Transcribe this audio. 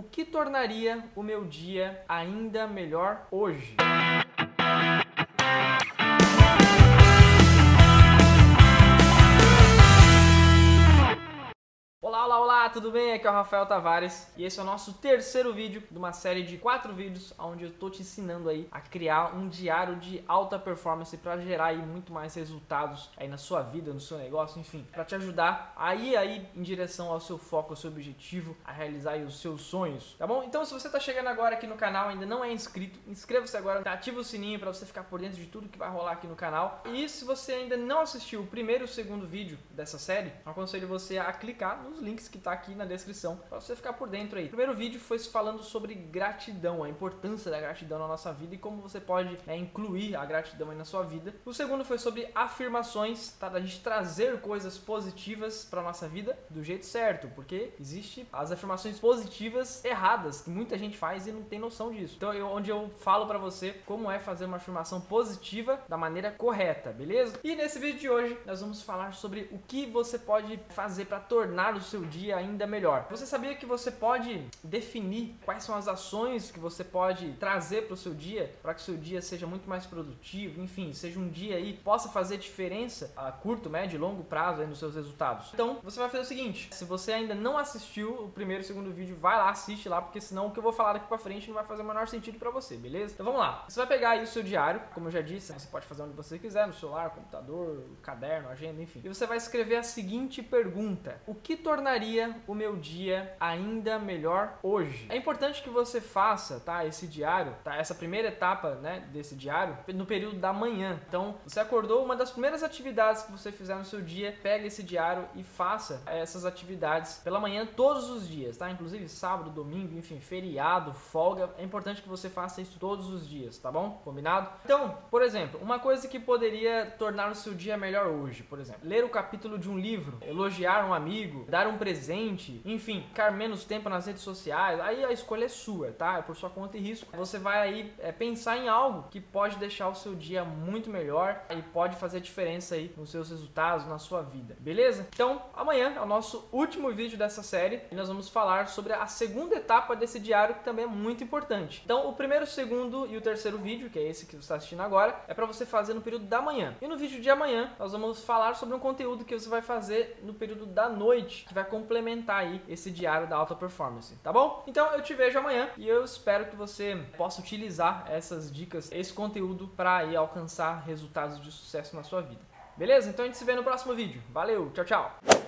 o que tornaria o meu dia ainda melhor hoje. Olá, olá, olá, tudo bem? Aqui é o Rafael Tavares e esse é o nosso terceiro vídeo de uma série de quatro vídeos onde eu tô te ensinando aí a criar um diário de alta performance para gerar aí muito mais resultados aí na sua vida, no seu negócio, enfim, para te ajudar a ir aí em direção ao seu foco, ao seu objetivo, a realizar aí os seus sonhos, tá bom? Então, se você tá chegando agora aqui no canal, ainda não é inscrito, inscreva-se agora, ativa o sininho para você ficar por dentro de tudo que vai rolar aqui no canal. E se você ainda não assistiu o primeiro e o segundo vídeo dessa série, aconselho você a clicar nos links que tá aqui na descrição para você ficar por dentro aí. O primeiro vídeo foi falando sobre gratidão, a importância da gratidão na nossa vida e como você pode né, incluir a gratidão aí na sua vida. O segundo foi sobre afirmações, tá? Da gente trazer coisas positivas para nossa vida do jeito certo, porque existe as afirmações positivas erradas que muita gente faz e não tem noção disso. Então, eu, onde eu falo para você como é fazer uma afirmação positiva da maneira correta, beleza? E nesse vídeo de hoje nós vamos falar sobre o que você pode fazer para tornar o seu dia ainda melhor. Você sabia que você pode definir quais são as ações que você pode trazer para o seu dia para que o seu dia seja muito mais produtivo, enfim, seja um dia aí possa fazer diferença a curto, médio e longo prazo aí nos seus resultados. Então, você vai fazer o seguinte: se você ainda não assistiu o primeiro e segundo vídeo, vai lá, assiste lá, porque senão o que eu vou falar daqui para frente não vai fazer o menor sentido para você, beleza? Então vamos lá. Você vai pegar aí o seu diário, como eu já disse, você pode fazer onde você quiser, no celular, computador, caderno, agenda, enfim. E você vai escrever a seguinte pergunta: O que tornaria o meu dia ainda melhor hoje. É importante que você faça, tá, esse diário, tá, essa primeira etapa, né, desse diário no período da manhã. Então, você acordou, uma das primeiras atividades que você fizer no seu dia, pega esse diário e faça essas atividades pela manhã todos os dias, tá? Inclusive sábado, domingo, enfim, feriado, folga, é importante que você faça isso todos os dias, tá bom? Combinado? Então, por exemplo, uma coisa que poderia tornar o seu dia melhor hoje, por exemplo, ler o capítulo de um livro, elogiar um amigo, dar um presente presente, enfim, ficar menos tempo nas redes sociais, aí a escolha é sua, tá? É por sua conta e risco. Você vai aí é, pensar em algo que pode deixar o seu dia muito melhor e pode fazer diferença aí nos seus resultados, na sua vida, beleza? Então, amanhã é o nosso último vídeo dessa série e nós vamos falar sobre a segunda etapa desse diário que também é muito importante. Então, o primeiro, o segundo e o terceiro vídeo, que é esse que você está assistindo agora, é para você fazer no período da manhã. E no vídeo de amanhã, nós vamos falar sobre um conteúdo que você vai fazer no período da noite, que vai complementar complementar aí esse diário da alta performance, tá bom? Então eu te vejo amanhã e eu espero que você possa utilizar essas dicas, esse conteúdo para aí alcançar resultados de sucesso na sua vida. Beleza? Então a gente se vê no próximo vídeo. Valeu, tchau, tchau!